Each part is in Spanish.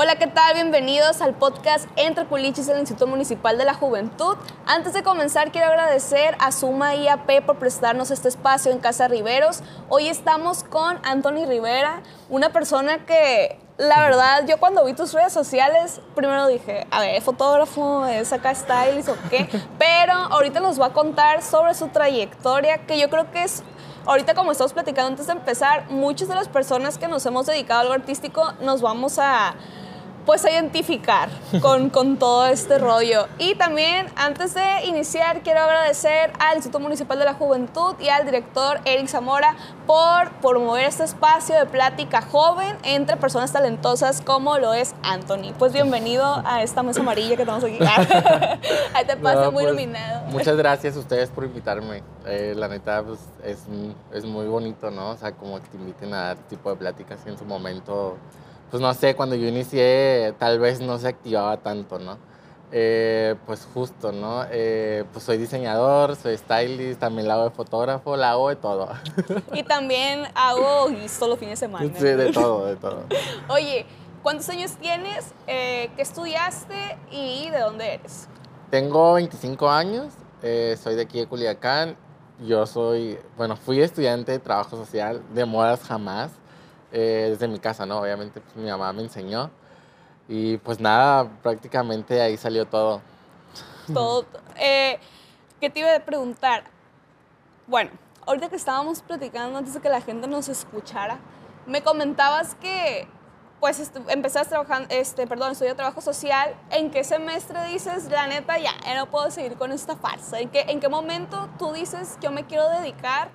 Hola, ¿qué tal? Bienvenidos al podcast Entre Culichis del Instituto Municipal de la Juventud. Antes de comenzar, quiero agradecer a Suma IAP por prestarnos este espacio en Casa Riveros. Hoy estamos con Anthony Rivera, una persona que la verdad, yo cuando vi tus redes sociales, primero dije, a ver, fotógrafo, es acá stylist o qué, pero ahorita nos va a contar sobre su trayectoria, que yo creo que es, ahorita como estamos platicando antes de empezar, muchas de las personas que nos hemos dedicado a algo artístico nos vamos a pues a identificar con, con, todo este rollo. Y también, antes de iniciar, quiero agradecer al Instituto Municipal de la Juventud y al director Eric Zamora por promover este espacio de plática joven entre personas talentosas como lo es Anthony. Pues bienvenido a esta mesa amarilla que tenemos aquí. Ahí te pasa muy pues, iluminado. Muchas gracias a ustedes por invitarme. Eh, la neta, pues, es, es muy bonito, ¿no? O sea, como que te inviten a este tipo de pláticas y en su momento pues no sé, cuando yo inicié tal vez no se activaba tanto, ¿no? Eh, pues justo, ¿no? Eh, pues soy diseñador, soy stylist, también la hago de fotógrafo, la hago de todo. Y también hago solo fines de semana. Sí, de todo, de todo. Oye, ¿cuántos años tienes? Eh, ¿Qué estudiaste y de dónde eres? Tengo 25 años, soy de aquí de Culiacán. Yo soy, bueno, fui estudiante de trabajo social, de modas jamás. Eh, desde mi casa, ¿no? Obviamente pues, mi mamá me enseñó y pues nada, prácticamente ahí salió todo. Todo. Eh, ¿Qué te iba a preguntar? Bueno, ahorita que estábamos platicando antes de que la gente nos escuchara, me comentabas que pues empezaste trabajando, este, perdón, estudiar trabajo social. ¿En qué semestre dices, la neta, ya, no puedo seguir con esta farsa? ¿En qué, ¿En qué momento tú dices, yo me quiero dedicar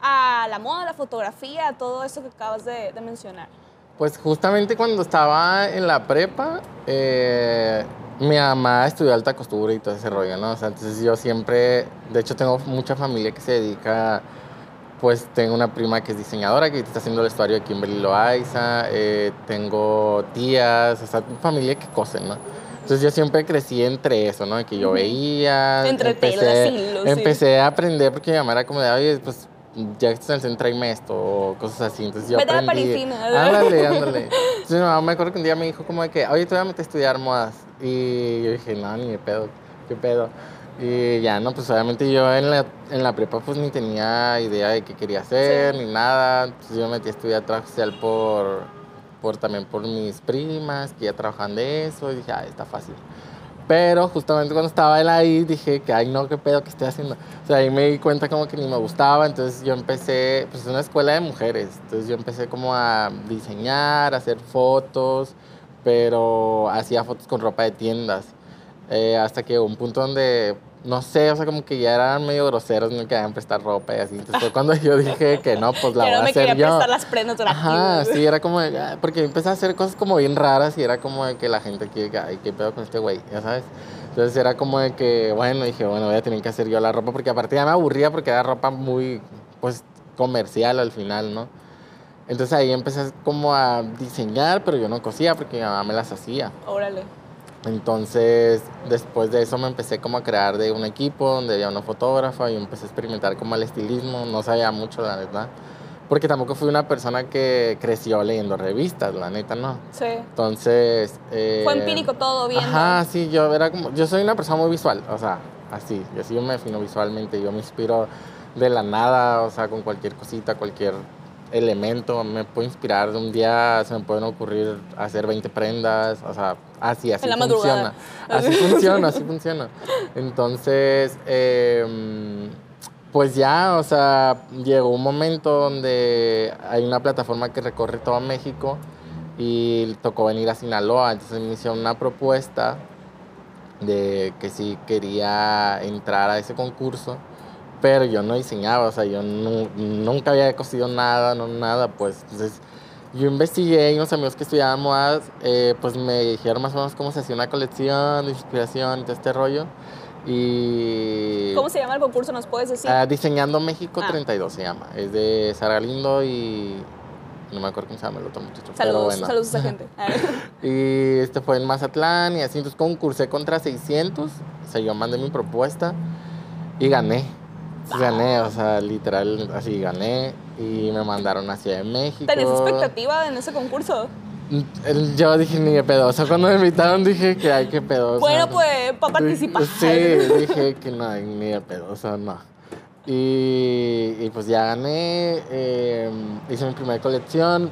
a la moda, a la fotografía, a todo eso que acabas de, mencionar? Pues justamente cuando estaba en la prepa, eh, mi mamá estudió alta costura y todo ese rollo, ¿no? O sea, entonces yo siempre, de hecho tengo mucha familia que se dedica, pues tengo una prima que es diseñadora, que está haciendo el vestuario de Kimberly Loaiza, eh, tengo tías, o sea, familia que cosen, ¿no? Entonces yo siempre crecí entre eso, ¿no? Que yo veía, entre empecé, empecé a aprender porque mi mamá era como de, oye, pues ya estás en el centro esto o cosas así. Entonces yo Vete aprendí. A ándale, ándale. Entonces mi mamá me acuerdo que un día me dijo como de que, oye, te voy a meter a estudiar modas. Y yo dije, no, ni de pedo, qué pedo. Y ya, no, pues obviamente yo en la, en la prepa pues ni tenía idea de qué quería hacer, ni nada. Entonces yo me metí a estudiar trabajo social por, por también por mis primas que ya trabajan de eso. Y dije, ah, está fácil. Pero justamente cuando estaba él ahí dije que, ay no, qué pedo que estoy haciendo. O sea, ahí me di cuenta como que ni me gustaba, entonces yo empecé, pues es una escuela de mujeres, entonces yo empecé como a diseñar, a hacer fotos, pero hacía fotos con ropa de tiendas. Eh, hasta que un punto donde no sé, o sea, como que ya eran medio groseros, no querían prestar ropa y así. Entonces fue cuando yo dije que no, pues la voy a hacer yo. prestar las prendas de la Ajá, sí, era como, porque empecé a hacer cosas como bien raras y era como de que la gente quiere, ay, qué pedo con este güey, ya sabes. Entonces era como de que, bueno, dije, bueno, voy a tener que hacer yo la ropa porque aparte ya me aburría porque era ropa muy, pues, comercial al final, ¿no? Entonces ahí empecé como a diseñar, pero yo no cosía porque mi mamá me las hacía. Órale. Entonces, después de eso me empecé como a crear de un equipo donde había una fotógrafa y empecé a experimentar como el estilismo. No sabía mucho, la verdad. Porque tampoco fui una persona que creció leyendo revistas, la neta, no. Sí. Entonces... Eh, Fue empírico todo, bien. Ajá, sí, yo era como... Yo soy una persona muy visual, o sea, así. Yo sí me defino visualmente. Yo me inspiro de la nada, o sea, con cualquier cosita, cualquier elemento, me puedo inspirar. Un día se me pueden ocurrir hacer 20 prendas, o sea, así, así funciona. Así funciona, así funciona. Entonces, em, pues ya, o sea, llegó un momento donde hay una plataforma que recorre todo México y tocó venir a Sinaloa, entonces me hicieron una propuesta de que si quería entrar a ese concurso pero yo no diseñaba, o sea, yo nunca había cosido nada, no nada, pues. Entonces, yo investigué y unos amigos que estudiaban modas, eh, pues me dijeron más o menos cómo se hacía una colección de inspiración y todo este rollo. Y... ¿Cómo se llama el concurso? ¿Nos puedes decir? Ah, Diseñando México 32 ah. se llama. Es de Sara Lindo y... No me acuerdo cómo se llama el otro muchacho. Saludos, bueno. saludos a esa gente. y este fue en Mazatlán y así. Entonces concursé contra 600. O sea, yo mandé mi propuesta y gané gané, o sea, literal, así gané y me mandaron a Ciudad de México. ¿Tenías expectativa en ese concurso? Mm, yo dije, ni de pedo. O sea, cuando me invitaron dije que hay que pedo. bueno, pues, para participar. Sí, dije que no, ni de pedo. O sea, no. Y, y pues ya gané. Eh, hice mi primera colección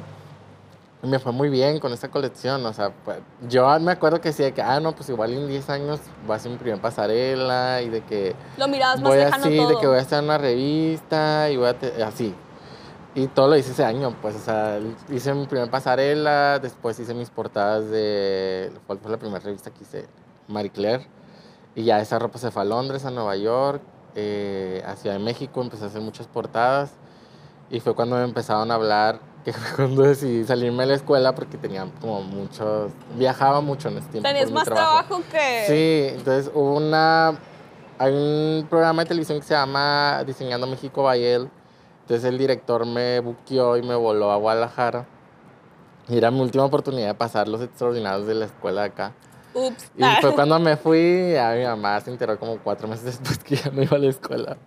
me fue muy bien con esta colección, o sea, pues, yo me acuerdo que decía que, ah, no, pues igual en 10 años voy a hacer mi primera pasarela y de que... Lo mirabas más lejano así, todo. de que voy a estar en una revista y voy a... así. Y todo lo hice ese año, pues, o sea, hice mi primera pasarela, después hice mis portadas de... ¿Cuál fue la primera revista que hice? Marie Claire. Y ya esa ropa se fue a Londres, a Nueva York, eh, a Ciudad de México, empecé a hacer muchas portadas. Y fue cuando me empezaron a hablar que cuando decidí salirme de la escuela porque tenía como muchos, viajaba mucho en ese tiempo. Tenías más trabajo. que... Sí, entonces hubo una, hay un programa de televisión que se llama Diseñando México Bayel, entonces el director me buqueó y me voló a Guadalajara. Y era mi última oportunidad de pasar los extraordinarios de la escuela de acá. Ups. Y fue cuando me fui, a mi mamá se enteró como cuatro meses después que ya no iba a la escuela.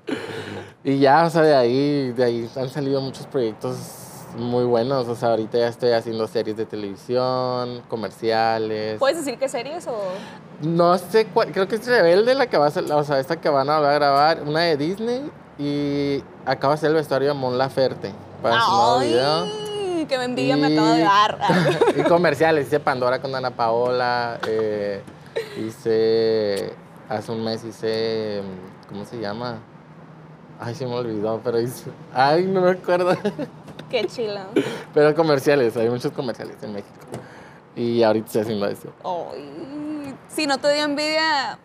Y ya, o sea, de ahí, de ahí han salido muchos proyectos muy buenos. O sea, ahorita ya estoy haciendo series de televisión, comerciales. ¿Puedes decir qué series o...? No sé cuál, creo que es Rebelde la que va a ser, o sea, esta que van a grabar, una de Disney y acaba de ser el vestuario de Mon Laferte para su nuevo video. ¡Qué envidia me acaba de dar! y comerciales, hice Pandora con Ana Paola, eh, hice, hace un mes hice, ¿cómo se llama? Ay, se me olvidó, pero hice, ay, no me acuerdo. Qué chilo. Pero comerciales, hay muchos comerciales en México. Y ahorita estoy haciendo eso. Ay, si no te dio envidia,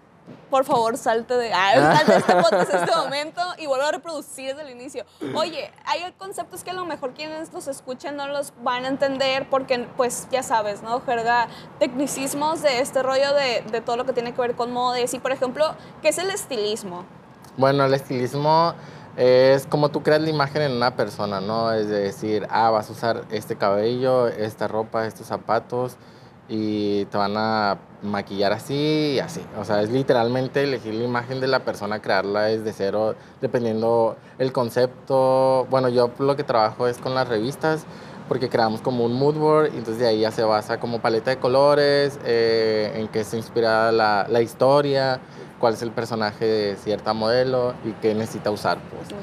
por favor, salte de, ah, salte de este podcast en este momento y vuelve a reproducir desde el inicio. Oye, hay conceptos que a lo mejor quienes los escuchan no los van a entender porque, pues, ya sabes, ¿no? Jerga, tecnicismos de este rollo de, de todo lo que tiene que ver con modes. Y, por ejemplo, ¿qué es el estilismo? Bueno, el estilismo es como tú creas la imagen en una persona, ¿no? Es decir, ah, vas a usar este cabello, esta ropa, estos zapatos y te van a maquillar así y así. O sea, es literalmente elegir la imagen de la persona, crearla desde cero, dependiendo el concepto. Bueno, yo lo que trabajo es con las revistas porque creamos como un mood board y entonces de ahí ya se basa como paleta de colores, eh, en qué se inspira la, la historia cuál es el personaje de cierta modelo y qué necesita usar. Pues.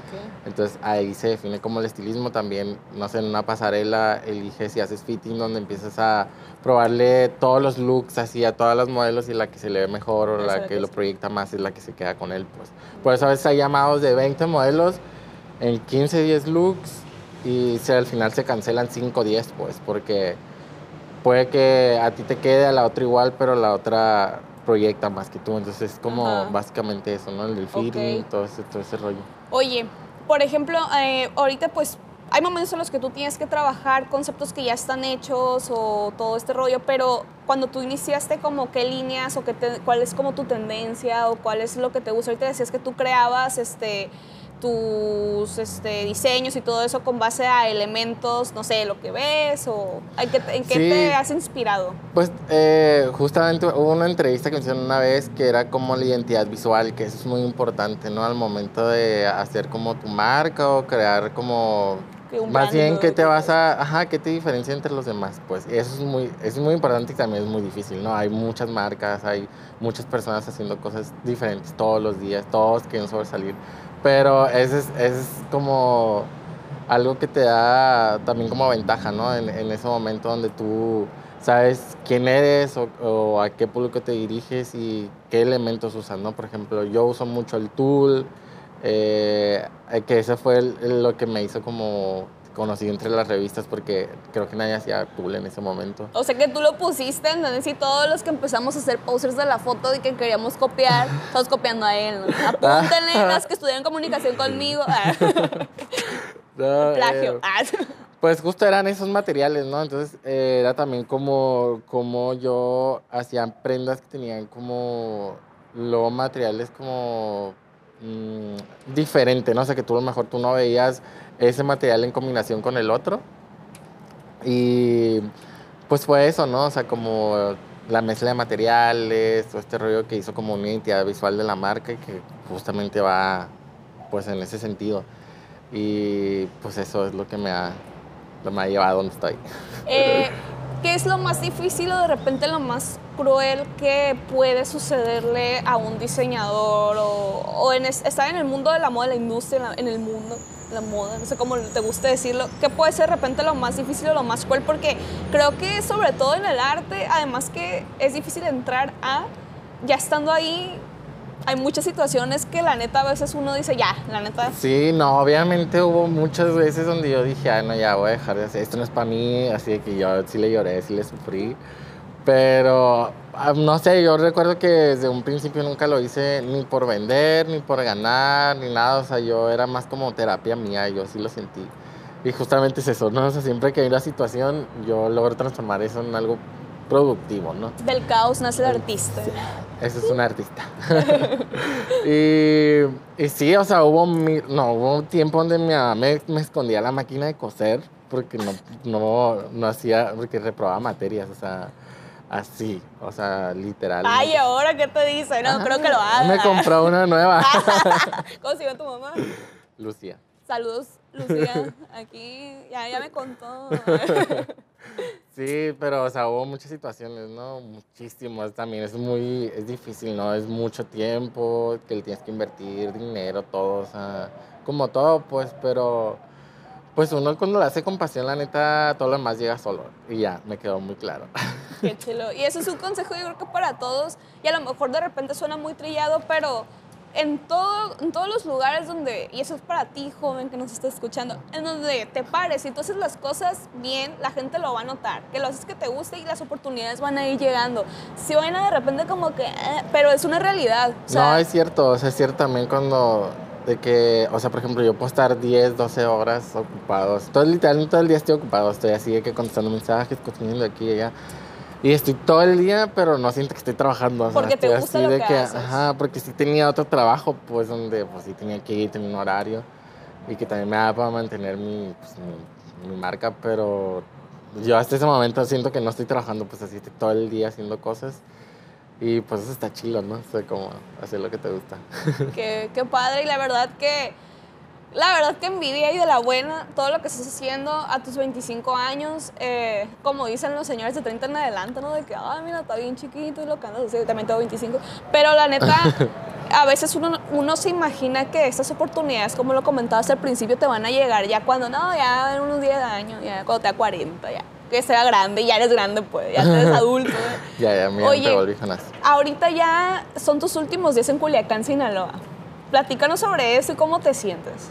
Entonces ahí se define como el estilismo también, no sé, en una pasarela eliges si haces fitting donde empiezas a probarle todos los looks así a todas las modelos y la que se le ve mejor o la que, lo proyecta más es la que se queda con él. Pues. Por eso a veces hay llamados de 20 modelos en 15, 10 looks y si al final se cancelan 5, 10 pues porque puede que a ti te quede a la otra igual, pero la otra proyecta más que tú. Entonces es como básicamente eso, ¿no? El del feeling, todo, ese, todo ese rollo. Oye, por ejemplo, eh, ahorita pues hay momentos en los que tú tienes que trabajar conceptos que ya están hechos o todo este rollo, pero cuando tú iniciaste como qué líneas o qué cuál es como tu tendencia o cuál es lo que te gusta, ahorita decías que tú creabas este tus este, diseños y todo eso con base a elementos, no sé, lo que ves o en qué, te has inspirado? Pues eh, justamente hubo una entrevista que me hicieron una vez que era como la identidad visual, que eso es muy importante, ¿no? Al momento de hacer como tu marca o crear como... Más bien, ¿qué te vas a...? Ajá, ¿qué te diferencia entre los demás? Pues eso es muy, es muy importante y también es muy difícil, ¿no? Hay muchas marcas, hay muchas personas haciendo cosas diferentes todos los días, todos quieren sobresalir. Pero ese es, es como algo que te da también como ventaja, ¿no? En, ese momento donde tú sabes quién eres o, a qué público te diriges y qué elementos usas, ¿no? Por ejemplo, yo uso mucho el tool, eh, que ese fue lo que me hizo como conocí entre las revistas porque creo que nadie hacía cool en ese momento. O sea que tú lo pusiste, en Y todos los que empezamos a hacer posters de la foto y que queríamos copiar, estamos copiando a él. ¿no? Apúntenle ah. las que estudian comunicación conmigo. no, Plagio. Eh, ah. pues justo eran esos materiales, ¿no? Entonces eh, era también como, como yo hacía prendas que tenían como lo materiales como mm, diferente, ¿no? O sea que tú a lo mejor tú no veías ese material en combinación con el otro. Y pues fue eso, ¿no? O sea, como la mezcla de materiales, todo este rollo que hizo como una identidad visual de la marca y que justamente va pues en ese sentido. Y pues eso es lo que me ha, me ha llevado a donde estoy. Eh, ¿Qué es lo más difícil o de repente lo más cruel que puede sucederle a un diseñador o, en estar en el mundo de la moda, de la industria, en, el mundo la moda, no sé cómo te guste decirlo, ¿qué puede ser de repente lo más difícil o lo más cruel? Porque creo que sobre todo en el arte, además que es difícil entrar a, ya estando ahí, hay muchas situaciones que la neta a veces uno dice, ya, la neta. Sí, no, obviamente hubo muchas veces donde yo dije, ay, no, ya voy a dejar de hacer, esto no es para mí, así que yo sí le lloré, sí le sufrí. Pero, ah, no sé, yo recuerdo que desde un principio nunca lo hice ni por vender, ni por ganar, ni nada. O sea, yo era más como terapia mía, yo sí lo sentí. Y justamente es eso, ¿no? O sea, siempre que hay una situación, yo logro transformar eso en algo productivo, ¿no? Del caos nace el artista. Eso es un artista. y, y, sí, o sea, hubo, no, hubo un tiempo donde mi mamá me, me escondía la máquina de coser porque no, no, no hacía, porque reprobaba materias, o sea, así, o sea, literal. Ay, ¿ahora qué te dice? No, creo que lo haga. Me compró una nueva. ¿Cómo se llama tu mamá? Lucía. Saludos, Lucía. Aquí ya, ya me contó. Sí, pero o sea, hubo muchas situaciones, ¿no? Muchísimas también. Es muy, es difícil, ¿no? Es mucho tiempo que le tienes que invertir, dinero, todo, como todo, pues, pero pues uno cuando lo hace con pasión, la neta, todo lo demás llega solo. Y ya, me quedó muy claro. Qué chulo. Y eso es un consejo yo creo que para todos. Y a lo mejor de repente suena muy trillado, pero en, todo, en todos los lugares donde, y eso es para ti, joven, que nos está escuchando, en donde te pares y tú haces las cosas bien, la gente lo va a notar, que lo haces que te guste y las oportunidades van a ir llegando. Si van a de repente como que, eh, pero es una realidad. no, es cierto, o sea, es cierto también cuando, de que, o sea, por ejemplo, yo puedo estar 10, 12 horas ocupados, todo, literalmente todo el día estoy ocupado, estoy así de que contestando mensajes, cocinando aquí y allá. Y estoy todo el día, pero no siento que estoy trabajando. Porque te gusta lo que, haces. Ajá, porque sí tenía otro trabajo, pues, donde pues sí tenía que ir, tenía un horario. Y que también me daba para mantener mi, pues, mi, marca, pero yo hasta ese momento siento que no estoy trabajando, pues así estoy todo el día haciendo cosas. Y pues eso está chido, ¿no? O sea, como hacer lo que te gusta. Qué, qué padre, y la verdad que la verdad que envidia y de la buena todo lo que estás haciendo a tus 25 años. Eh, como dicen los señores de 30 en adelante, ¿no? De que, ah, mira, está bien chiquito y lo que andas así. También tengo 25. Pero la neta, a veces uno, uno se imagina que estas oportunidades, como lo comentabas al principio, te van a llegar ya cuando, no, ya en unos 10 años, ya cuando te da 40, ya. Que sea grande, ya eres grande, pues, ya eres adulto. ya, ya, mira, Oye, te volví ahorita ya son tus últimos días en Culiacán, Sinaloa. Platícanos sobre eso y cómo te sientes.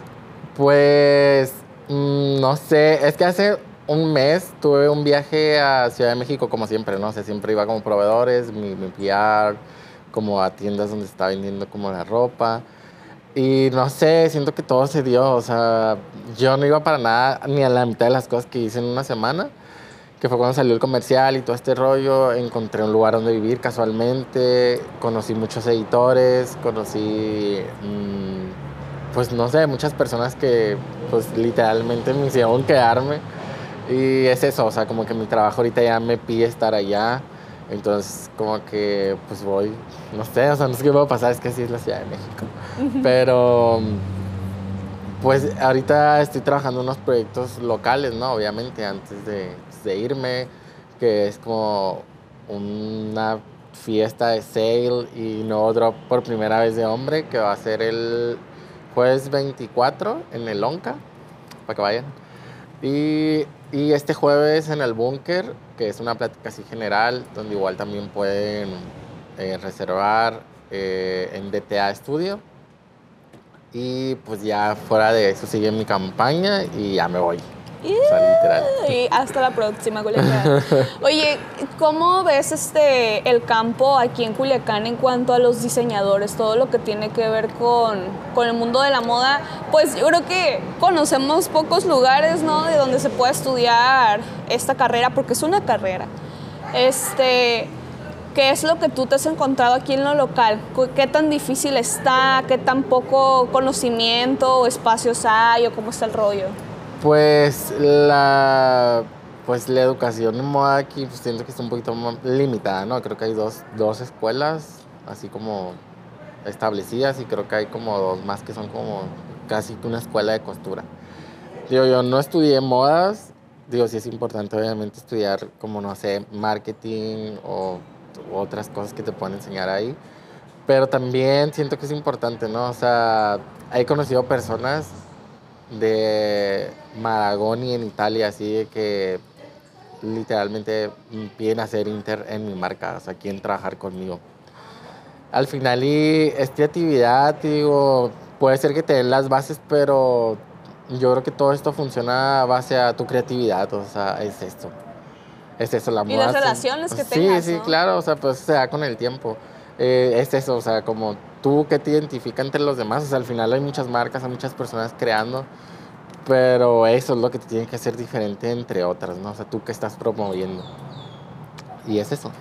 Pues, mm, no sé, es que hace un mes tuve un viaje a Ciudad de México como siempre, ¿no? sé, siempre iba como proveedores, mi, mi PR, como a tiendas donde estaba vendiendo como la ropa. Y no sé, siento que todo se dio, o sea, yo no iba para nada ni a la mitad de las cosas que hice en una semana, que fue cuando salió el comercial y todo este rollo, encontré un lugar donde vivir casualmente, conocí muchos editores, conocí... Mmm, pues no sé, muchas personas que pues literalmente me hicieron quedarme. Y es eso, o sea, como que mi trabajo ahorita ya me pide estar allá. Entonces, como que pues voy, no sé, o sea, no sé qué va a pasar, es que así es la Ciudad de México. Pero pues ahorita estoy trabajando en unos proyectos locales, ¿no? Obviamente, antes de, de irme, que es como una fiesta de sale y nuevo drop por primera vez de hombre, que va a ser el jueves 24 en el Onca, para que vayan. Y, y este jueves en el Búnker, que es una plática así general, donde igual también pueden eh, reservar eh, en DTA Studio. Y pues ya fuera de eso sigue mi campaña y ya me voy. Y hasta la próxima, Culiacán. Oye, ¿cómo ves este el campo aquí en Culiacán en cuanto a los diseñadores, todo lo que tiene que ver con, con el mundo de la moda? Pues yo creo que conocemos pocos lugares, ¿no? De donde se pueda estudiar esta carrera, porque es una carrera. Este, ¿Qué es lo que tú te has encontrado aquí en lo local? ¿Qué tan difícil está? ¿Qué tan poco conocimiento o espacios hay? ¿O cómo está el rollo? Pues la, pues la educación en moda aquí pues, siento que está un poquito limitada, ¿no? Creo que hay dos, dos escuelas así como establecidas y creo que hay como dos más que son como casi una escuela de costura. Digo, yo no estudié modas, digo, sí es importante obviamente estudiar como, no sé, marketing o otras cosas que te pueden enseñar ahí. Pero también siento que es importante, ¿no? O sea, he conocido personas de Maragoni en Italia, así de que literalmente piden hacer Inter en mi marca, o sea, quieren trabajar conmigo. Al final, y es creatividad, digo, puede ser que te den las bases, pero yo creo que todo esto funciona a base a tu creatividad, o sea, es esto. Es eso, la moda. Y las relaciones que sí, tengas, Sí, sí, ¿no? claro, o sea, pues se da con el tiempo. Eh, es eso, o sea, como tú que te identifica entre los demás, o sea, al final hay muchas marcas, hay muchas personas creando, pero eso es lo que te tiene que hacer diferente entre otras, ¿no? O sea, tú que estás promoviendo. Y es eso.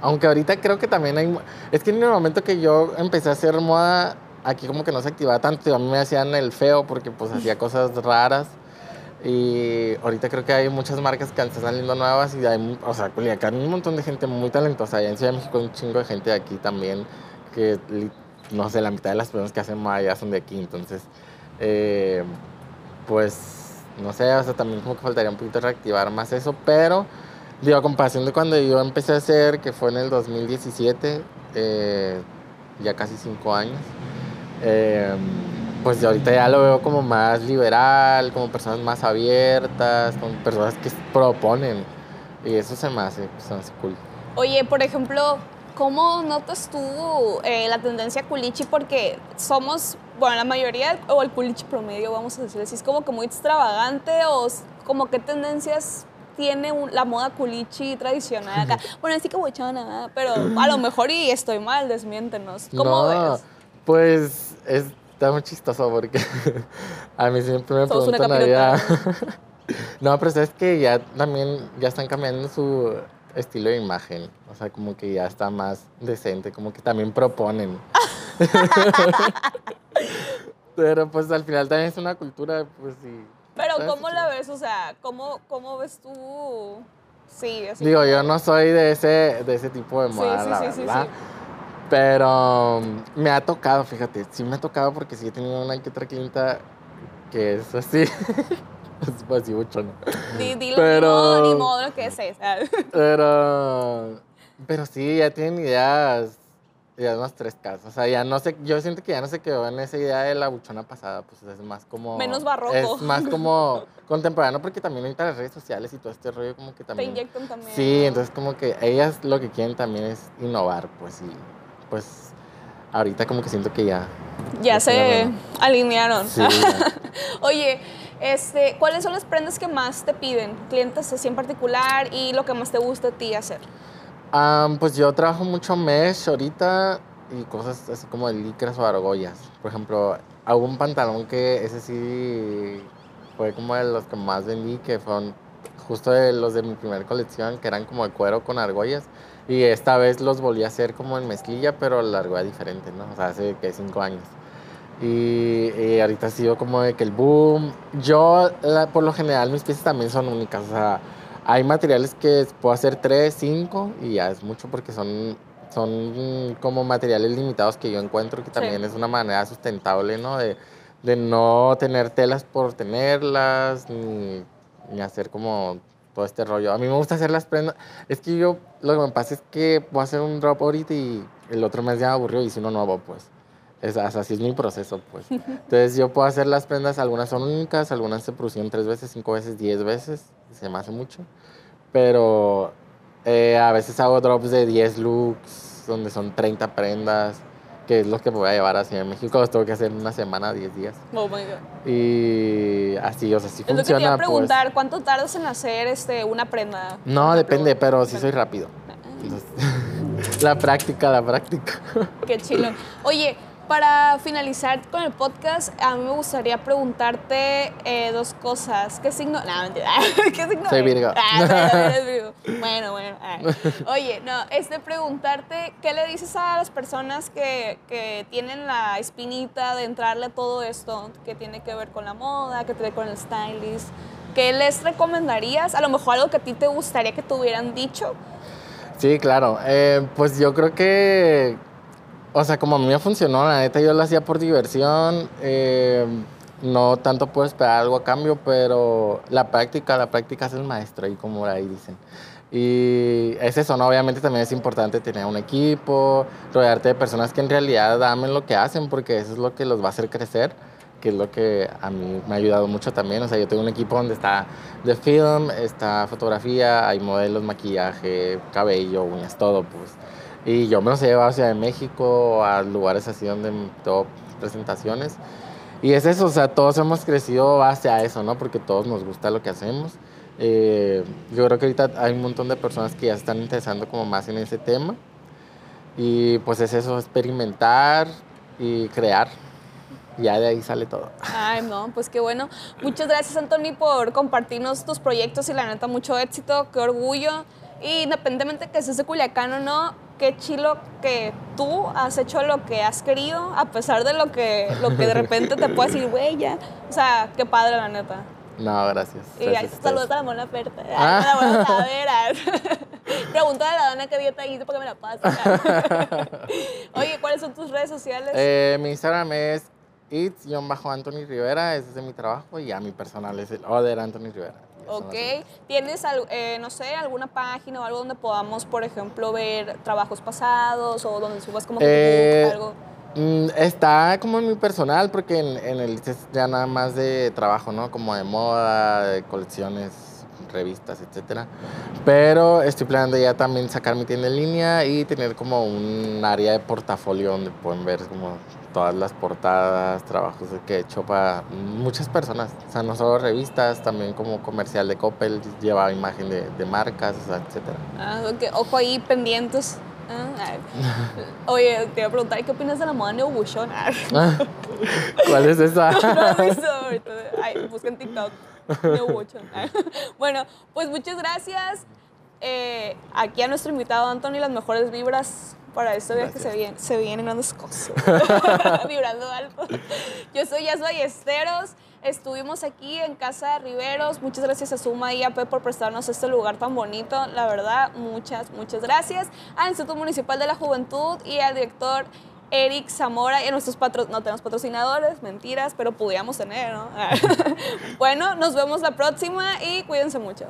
Aunque ahorita creo que también hay... Es que en el momento que yo empecé a hacer moda, aquí como que no se activaba tanto, a mí me hacían el feo porque pues hacía cosas raras. Y ahorita creo que hay muchas marcas que están saliendo nuevas y hay, o sea, Culiacán hay un montón de gente muy talentosa. Allá en Ciudad de México hay un chingo de gente de aquí también que, no sé, la mitad de las personas que hacen moda ya son de aquí. Entonces, eh, pues, no sé, o sea, también como que faltaría un poquito reactivar más eso. Pero, digo, a comparación de cuando yo empecé a hacer, que fue en el 2017, eh, ya casi cinco años, eh, pues ahorita ya lo veo como más liberal, como personas más abiertas, como personas que proponen. Y eso se me hace, se me hace cool. Oye, por ejemplo, ¿cómo notas tú eh, la tendencia culichi? Porque somos, bueno, la mayoría, o el culichi promedio, vamos a decir así, es como que muy extravagante o como qué tendencias tiene un- la moda culichi tradicional acá. Bueno, sí que buchona, pero a lo mejor y estoy mal, desmiéntenos. ¿Cómo no, ves? Pues es- está muy chistoso porque a mí siempre me Somos preguntan allá. no, pero sabes que ya también ya están cambiando su estilo de imagen. O sea, como que ya está más decente, como que también proponen. pero pues al final también es una cultura, pues sí. Pero ¿sabes? ¿cómo la ves? O sea, ¿cómo, cómo ves tú? Sí, así. Digo, como- yo no soy de ese, de ese tipo de Sí, moda, sí, la sí, sí, verdad. sí. Pero um, me ha tocado, fíjate, sí me ha tocado porque sí he tenido una que otra clienta que es así. es así mucho, ¿no? Di- dilo, Pero- ni modo, ni modo lo que es. es. Pero, pero sí, ya tienen ideas, ideas más frescas. O sea, ya no sé, yo siento que ya no se quedó en esa idea de la buchona pasada, pues es más como... Menos barroco. Es más como contemporáneo porque también ahorita las redes sociales y todo este rollo como que Te también... inyectan también. Sí, entonces como que ellas lo que quieren también es innovar, pues y pues ahorita como que siento que ya. Ya ya se alinearon. Sí, ya. Oye, este, ¿cuáles son las prendas que más te piden? Clientes así en particular y lo que más te gusta a ti hacer. Am, pues yo trabajo mucho mesh ahorita y cosas así como de licras o argollas. Por ejemplo, hubo un pantalón que ese sí fue como de los que más vendí, que fueron justo de los de mi primera colección, que eran como de cuero con argollas. Y esta vez los volví a hacer como en mezclilla, pero la argolla diferente, ¿no? O sea, hace que cinco años. Y, y ahorita ha sido como de que el boom. Yo, la- por lo general, mis piezas también son únicas. O sea, hay materiales que puedo hacer tres, cinco y ya es mucho porque son, son como materiales limitados que yo encuentro que Sí. también es una manera sustentable, ¿no? De, de no tener telas por tenerlas, ni, ni hacer como todo este rollo. A mí me gusta hacer las prendas. Es que yo, lo que me pasa es que a hacer un drop ahorita y el otro mes ya me aburrió y hice uno nuevo, pues. Es, así es mi proceso, pues. Entonces yo puedo hacer las prendas, algunas son únicas, algunas se producen tres veces, cinco veces, diez veces, se me hace mucho. Pero eh, a veces hago drops de 10 looks, donde son 30 prendas, que es lo que me voy a llevar hacia en México. Los tengo que hacer en una semana, 10 días. Oh my God. Y así, o sea, sí Es lo que te iba funciona, a pues. preguntar, ¿cuánto tardas en hacer este, una prenda? No, depende, pero sí soy rápido. Entonces, la práctica, la práctica. Qué chilo. Oye, para finalizar con el podcast, a mí me gustaría preguntarte eh, dos cosas. ¿Qué signo? No, mentira. ¿Qué signo? Soy? Virgo. Ah. Bueno, bueno. ah. Oye, no, este preguntarte, ¿qué le dices a las personas que, que tienen la espinita de entrarle a todo esto que tiene que ver con la moda, que tiene que ver con el stylist? ¿Qué les recomendarías? A lo mejor algo que a ti te gustaría que te hubieran dicho. Sí, claro. Eh, pues yo creo que, o sea, como a mí me funcionó, la neta yo lo hacía por diversión. eh, no tanto puedo esperar algo a cambio, pero la práctica, la práctica es el maestro, y como ahí dicen. Y es eso, ¿no? Obviamente también es importante tener un equipo, rodearte de personas que en realidad amen lo que hacen, porque eso es lo que los va a hacer crecer, que es lo que a mí me ha ayudado mucho también. O sea, yo tengo un equipo donde está de film, está fotografía, hay modelos, maquillaje, cabello, uñas, todo, pues. Y yo me los he llevado hacia de México, a lugares así donde tengo presentaciones. Y es eso, o sea, todos hemos crecido hacia eso, ¿no? Porque todos nos gusta lo que hacemos. Eh, yo creo que ahorita hay un montón de personas que ya están interesando como más en ese tema. Y pues es eso, experimentar y crear. Ya de ahí sale todo. Ay, no, pues qué bueno. Muchas gracias, Anthony, por compartirnos tus proyectos y la neta, mucho éxito, qué orgullo. Y independientemente que seas de Culiacán o no, qué chilo que tú has hecho lo que has querido, a pesar de lo que, lo que de repente te puede decir, güey, ya. O sea, qué padre, la neta. No, gracias. Y ahí saludos a la mona Perta. Ah. A la mona Taveras. Pregúntale a la dona qué dieta hizo para que me la pase. Oye, ¿cuáles son tus redes sociales? Eh, mi Instagram es it's-anthony Rivera, ese es de mi trabajo, y a mi personal es el Oder Anthony Rivera. Ok. ¿Tienes, eh, no sé, alguna página o algo donde podamos, por ejemplo, ver trabajos pasados o donde subas como eh, algo? Mm, está como en mi personal, porque en, el es ya nada más de trabajo, ¿no? Como de moda, de colecciones, revistas, etcétera. Pero estoy planeando ya también sacar mi tienda en línea y tener como un área de portafolio donde pueden ver como todas las portadas, trabajos que he hecho para muchas personas. O sea, no solo revistas, también como comercial de Coppel, lleva imagen de, de marcas, etcétera. Ah, ok. Ojo ahí pendientes. Ah, Oye, te iba a preguntar, ¿qué opinas de la moda neobuchón? Ah, ¿Cuál es esa? no Ay, busca en TikTok. Neobuchón. Bueno, pues muchas gracias. Eh, aquí a nuestro invitado Anthony, las mejores vibras para este viaje se, viene, se vienen unas cosas. Vibrando alto. Yo soy Yasua Esteros. Estuvimos aquí en Casa de Riveros. Muchas gracias a Suma y a P por prestarnos este lugar tan bonito. La verdad, muchas, muchas gracias. Al Instituto Municipal de la Juventud y al director Eric Zamora y a nuestros patrocinadores. No tenemos patrocinadores, mentiras, pero pudiéramos tener, ¿no? bueno, nos vemos la próxima y cuídense mucho.